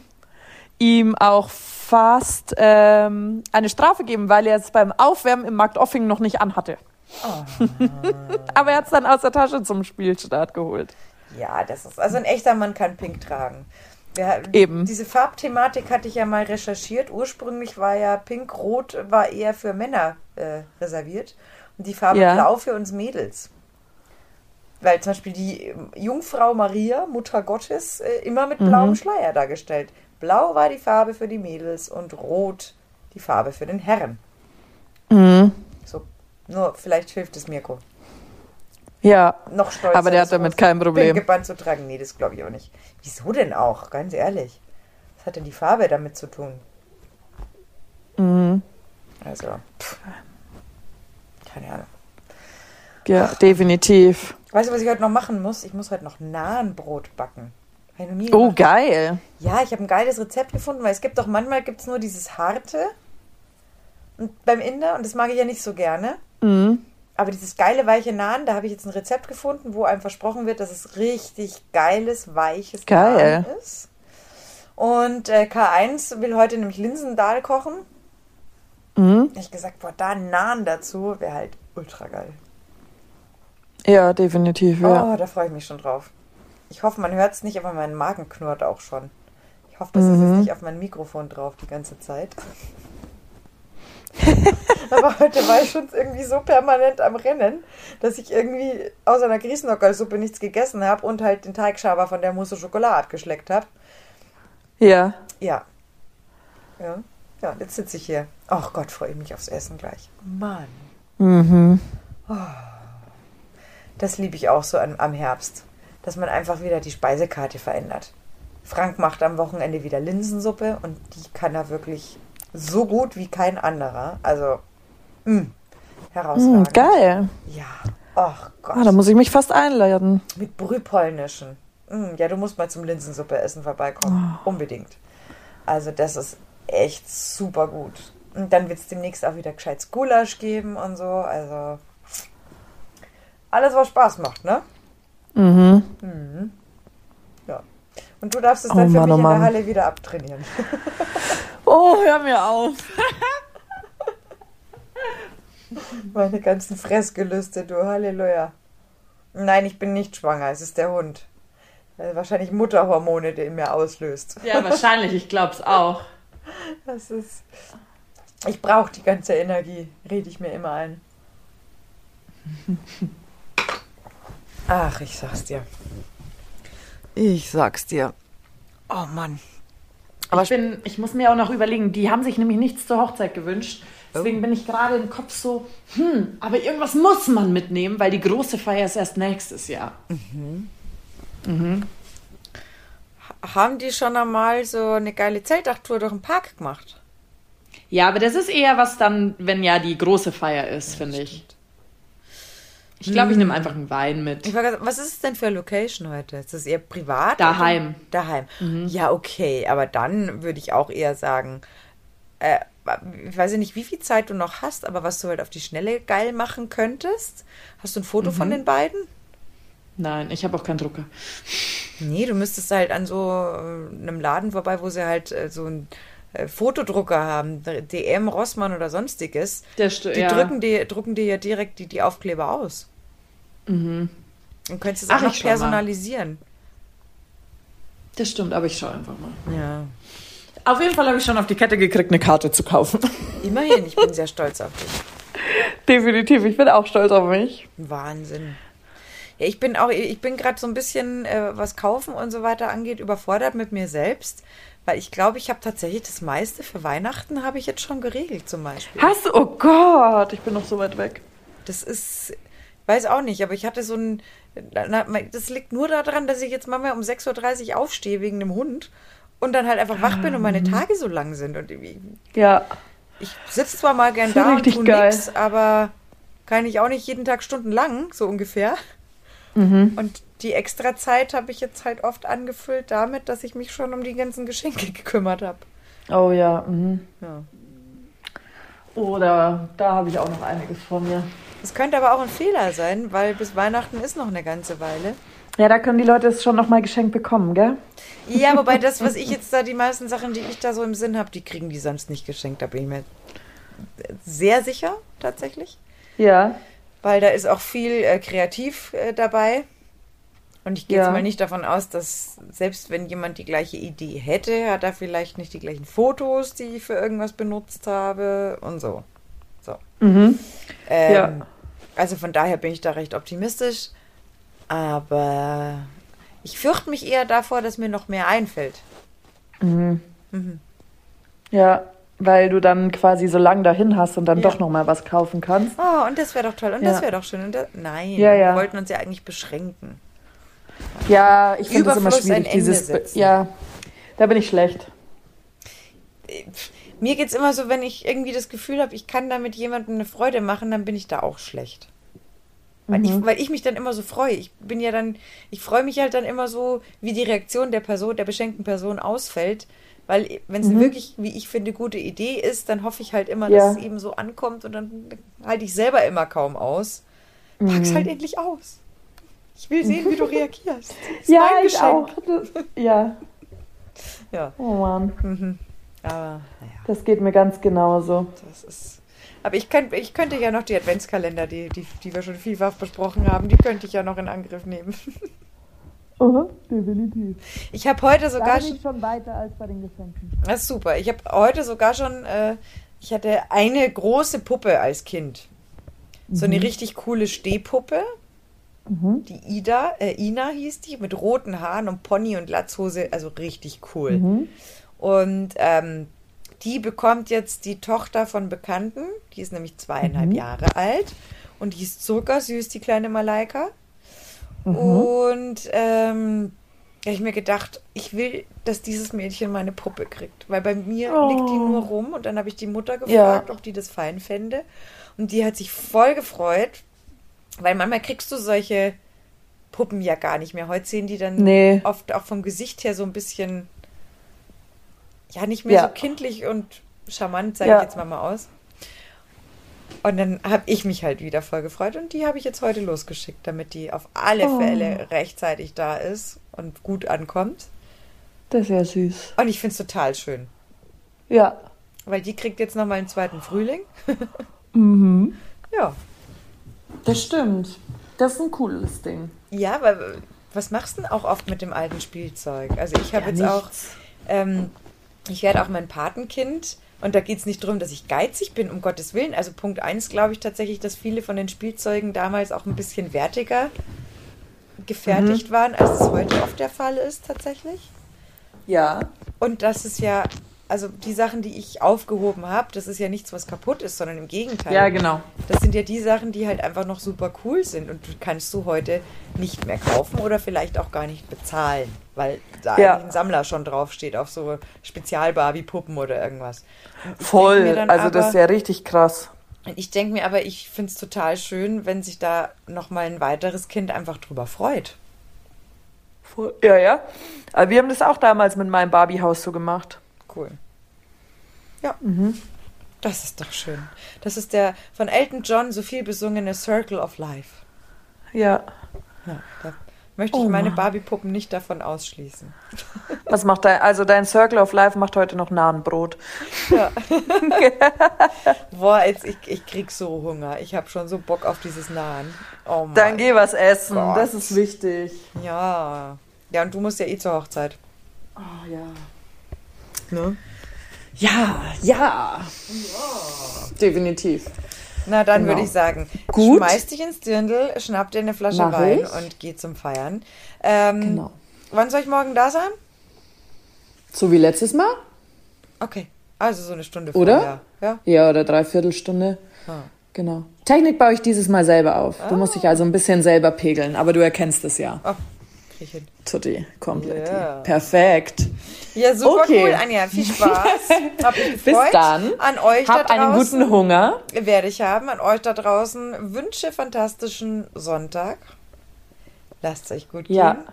ihm auch fast ähm, eine Strafe geben, weil er es beim Aufwärmen im Markt Offing noch nicht anhatte. Oh. Aber er hat es dann aus der Tasche zum Spielstart geholt. Ja, das ist also ein echter Mann kann Pink tragen. Wir, Eben. Diese Farbthematik hatte ich ja mal recherchiert. Ursprünglich war ja Pink-Rot war eher für Männer äh, reserviert die Farbe ja. Blau für uns Mädels. Weil zum Beispiel die Jungfrau Maria, Mutter Gottes, äh, immer mit blauem mhm. Schleier dargestellt. Blau war die Farbe für die Mädels und Rot die Farbe für den Herren. Mhm. So, nur vielleicht hilft es Mirko. Ja. Noch stolzer. Aber der hat damit kein Problem. Band zu tragen. Nee, das glaube ich auch nicht. Wieso denn auch? Ganz ehrlich. Was hat denn die Farbe damit zu tun? Mhm. Also, pff. Keine Ahnung. Ja, definitiv. Weißt du, was ich heute noch machen muss? Ich muss heute noch Nahenbrot backen oh, geil. Ja, ich habe ein geiles Rezept gefunden, weil es gibt doch manchmal gibt's nur dieses harte und beim Inder und das mag ich ja nicht so gerne. Mhm. Aber dieses geile weiche Naan, da habe ich jetzt ein Rezept gefunden, wo einem versprochen wird, dass es richtig geiles, weiches geil. Naan ist. Und äh, K1 will heute nämlich Linsendahl kochen. Mhm. Ich gesagt, boah, da Naan dazu wäre halt ultra geil. Ja, definitiv, ja. Oh, da freue ich mich schon drauf. Ich hoffe, man hört es nicht, aber mein Magen knurrt auch schon. Ich hoffe, das mhm. ist jetzt nicht auf mein Mikrofon drauf die ganze Zeit. aber heute war ich schon irgendwie so permanent am Rennen, dass ich irgendwie außer einer Grießnockersuppe nichts gegessen habe und halt den Teigschaber von der Mousse Schokolade abgeschleckt habe. Ja. Ja. Ja. Ja, jetzt sitze ich hier. Ach Gott, freue ich mich aufs Essen gleich. Mann. Mhm. Oh. Das liebe ich auch so am, am Herbst dass man einfach wieder die Speisekarte verändert. Frank macht am Wochenende wieder Linsensuppe und die kann er wirklich so gut wie kein anderer. Also, mh, mm, herausragend. Mm, geil. Ja. Ach Gott. Ah, da muss ich mich fast einladen. Mit Brühpolnischen. Mm, ja, du musst mal zum Linsensuppe essen vorbeikommen. Oh. Unbedingt. Also, das ist echt super gut. Und dann wird es demnächst auch wieder gescheit Gulasch geben und so. Also, alles, was Spaß macht, ne? Mhm. mhm. Ja. Und du darfst es oh, dann für Mann, mich oh in der Halle wieder abtrainieren. oh, hör mir auf. Meine ganzen Fressgelüste, du Halleluja. Nein, ich bin nicht schwanger, es ist der Hund. Wahrscheinlich Mutterhormone, die in mir auslöst. Ja, wahrscheinlich, ich glaub's auch. Das ist. Ich brauche die ganze Energie, rede ich mir immer ein. Ach, ich sag's dir. Ich sag's dir. Oh Mann. Aber ich, bin, ich muss mir auch noch überlegen, die haben sich nämlich nichts zur Hochzeit gewünscht. Deswegen oh. bin ich gerade im Kopf so, hm, aber irgendwas muss man mitnehmen, weil die große Feier ist erst nächstes Jahr. Mhm. Mhm. Haben die schon einmal so eine geile Zeltdachtour durch den Park gemacht? Ja, aber das ist eher was dann, wenn ja die große Feier ist, ja, finde ich. Ich glaube, ich nehme hm. einfach einen Wein mit. Ich war, was ist es denn für eine Location heute? Ist das eher privat? Daheim. Daheim. Mhm. Ja, okay. Aber dann würde ich auch eher sagen, äh, ich weiß nicht, wie viel Zeit du noch hast, aber was du halt auf die Schnelle geil machen könntest. Hast du ein Foto mhm. von den beiden? Nein, ich habe auch keinen Drucker. Nee, du müsstest halt an so äh, einem Laden vorbei, wo sie halt äh, so ein äh, Fotodrucker haben, DM, Rossmann oder sonstiges, die ja. drücken dir, drucken dir ja direkt die, die Aufkleber aus. Mhm. Und könntest es auch noch personalisieren. Das stimmt, aber ich schaue einfach mal. Ja. Auf jeden Fall habe ich schon auf die Kette gekriegt, eine Karte zu kaufen. Immerhin, ich bin sehr stolz auf dich. Definitiv, ich bin auch stolz auf mich. Wahnsinn. Ja, ich bin auch, ich bin gerade so ein bisschen, äh, was Kaufen und so weiter angeht, überfordert mit mir selbst. Weil ich glaube, ich habe tatsächlich das meiste für Weihnachten habe ich jetzt schon geregelt, zum Beispiel. Hast du? Oh Gott, ich bin noch so weit weg. Das ist, weiß auch nicht, aber ich hatte so ein, das liegt nur daran, dass ich jetzt manchmal um 6.30 Uhr aufstehe wegen dem Hund und dann halt einfach wach bin und meine ah. Tage so lang sind. Und ja. Ich sitze zwar mal gern da und tu nix, aber kann ich auch nicht jeden Tag stundenlang, so ungefähr. Mhm. Und die extra Zeit habe ich jetzt halt oft angefüllt damit, dass ich mich schon um die ganzen Geschenke gekümmert habe. Oh ja. Mhm. ja. Oder da habe ich auch noch einiges von mir. Es könnte aber auch ein Fehler sein, weil bis Weihnachten ist noch eine ganze Weile. Ja, da können die Leute es schon noch mal geschenkt bekommen, gell? Ja, wobei das, was ich jetzt da, die meisten Sachen, die ich da so im Sinn habe, die kriegen die sonst nicht geschenkt. Da bin ich mir sehr sicher, tatsächlich. Ja. Weil da ist auch viel äh, kreativ äh, dabei. Und ich gehe ja. jetzt mal nicht davon aus, dass selbst wenn jemand die gleiche Idee hätte, hat er vielleicht nicht die gleichen Fotos, die ich für irgendwas benutzt habe und so. So. Mhm. Ähm, ja. Also von daher bin ich da recht optimistisch. Aber ich fürchte mich eher davor, dass mir noch mehr einfällt. Mhm. Mhm. Ja, weil du dann quasi so lang dahin hast und dann ja. doch noch mal was kaufen kannst. Oh, und das wäre doch toll und ja. das wäre doch schön. Und das, nein, ja, ja. wir wollten uns ja eigentlich beschränken. Ja, ich finde das immer schwierig, dieses. Ja, da bin ich schlecht. Mir geht es immer so, wenn ich irgendwie das Gefühl habe, ich kann damit jemandem eine Freude machen, dann bin ich da auch schlecht. Weil, mhm. ich, weil ich mich dann immer so freue. Ich bin ja dann, ich freue mich halt dann immer so, wie die Reaktion der Person, der beschenkten Person ausfällt. Weil wenn es mhm. wirklich, wie ich finde, gute Idee ist, dann hoffe ich halt immer, ja. dass es eben so ankommt und dann halte ich selber immer kaum aus. Pack's mhm. halt endlich aus. Ich will sehen, wie du reagierst. ja, ich auch. Ja. Ja. Oh Mann. Mhm. Aber, naja. Das geht mir ganz genauso. Das ist. Aber ich, könnt, ich könnte ja noch die Adventskalender, die, die, die wir schon vielfach besprochen haben, die könnte ich ja noch in Angriff nehmen. Aha, definitiv. Ich habe heute sogar da bin ich schon weiter als bei den Geschenken. Das ist super. Ich habe heute sogar schon, äh, ich hatte eine große Puppe als Kind. So mhm. eine richtig coole Stehpuppe. Mhm. Die Ida, äh, Ina hieß die, mit roten Haaren und Pony und Latzhose, also richtig cool. Mhm. Und ähm, die bekommt jetzt die Tochter von Bekannten, die ist nämlich zweieinhalb mhm. Jahre alt und die ist zuckersüß, die kleine Malaika. Mhm. Und ähm, habe ich mir gedacht, ich will, dass dieses Mädchen meine Puppe kriegt. Weil bei mir oh. liegt die nur rum und dann habe ich die Mutter gefragt, ja. ob die das fein fände. Und die hat sich voll gefreut, weil manchmal kriegst du solche Puppen ja gar nicht mehr. Heute sehen die dann nee. oft auch vom Gesicht her so ein bisschen, ja, nicht mehr ja. so kindlich und charmant, sage ja. ich jetzt mal, mal aus. Und dann habe ich mich halt wieder voll gefreut und die habe ich jetzt heute losgeschickt, damit die auf alle oh. Fälle rechtzeitig da ist und gut ankommt. Das ist ja süß. Und ich finde es total schön. Ja. Weil die kriegt jetzt nochmal einen zweiten Frühling. mhm. Ja. Das stimmt. Das ist ein cooles Ding. Ja, aber was machst du denn auch oft mit dem alten Spielzeug? Also ich habe ja, jetzt nichts. auch, ähm, ich werde auch mein Patenkind und da geht es nicht darum, dass ich geizig bin, um Gottes Willen. Also Punkt 1 glaube ich tatsächlich, dass viele von den Spielzeugen damals auch ein bisschen wertiger gefertigt mhm. waren, als es heute oft der Fall ist tatsächlich. Ja. Und dass es ja also die Sachen, die ich aufgehoben habe, das ist ja nichts, was kaputt ist, sondern im Gegenteil. Ja, genau. Das sind ja die Sachen, die halt einfach noch super cool sind und die kannst du heute nicht mehr kaufen oder vielleicht auch gar nicht bezahlen, weil da Ja. ein Sammler schon draufsteht auf so Spezial-Barbie-Puppen oder irgendwas. Voll. Also das ist aber- ja richtig krass. Ich denke mir aber, ich finde es total schön, wenn sich da nochmal ein weiteres Kind einfach drüber freut. Voll. Ja, ja. Aber wir haben das auch damals mit meinem Barbie-Haus so gemacht. Cool. Ja. Das ist doch schön. Das ist der von Elton John so viel besungene Circle of Life. Ja. Ja, da möchte ich Oh meine. Barbie-Puppen nicht davon ausschließen. Was macht dein, also dein Circle of Life macht heute noch Nahenbrot. Ja. Boah, jetzt, ich, ich krieg so Hunger. Ich habe schon so Bock auf dieses Nahen. Oh. Dann geh was essen. Gott. Das ist wichtig. Ja. Ja, und du musst ja eh zur Hochzeit. Oh ja. Ne? Ja, ja. Definitiv. Na, dann Genau. würde ich sagen, Gut. schmeiß dich ins Dirndl, schnapp dir eine Flasche Mach Wein ich. und geh zum Feiern. Ähm, Genau. Wann soll ich morgen da sein? So wie letztes Mal? Okay. Also so eine Stunde Oder? vorher. Ja. Ja, oder Dreiviertelstunde. Ah. Genau. Technik baue ich dieses Mal selber auf. Du musst dich also ein bisschen selber pegeln, aber du erkennst es ja. Oh, krieg ich hin. Tutti, komplett. Ja. Perfekt. Ja, super Okay. cool, Anja. Viel Spaß. Hab mich Bis dann. An euch Hab da einen draußen. guten Hunger. Werde ich haben. An euch da draußen wünsche fantastischen Sonntag. Lasst es euch gut gehen. Ja.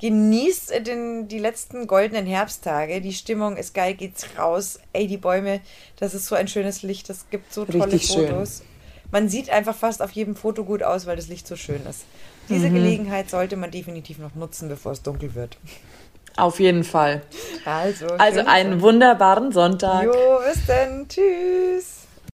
Genießt den, die letzten goldenen Herbsttage. Die Stimmung ist geil, geht's raus. Ey, die Bäume, das ist so ein schönes Licht. Das gibt so tolle Richtig schön. Fotos. Man sieht einfach fast auf jedem Foto gut aus, weil das Licht so schön ist. Diese Mhm. Gelegenheit sollte man definitiv noch nutzen, bevor es dunkel wird. Auf jeden Fall. Also, Also einen wunderbaren Sonntag. Jo, bis dann. Tschüss.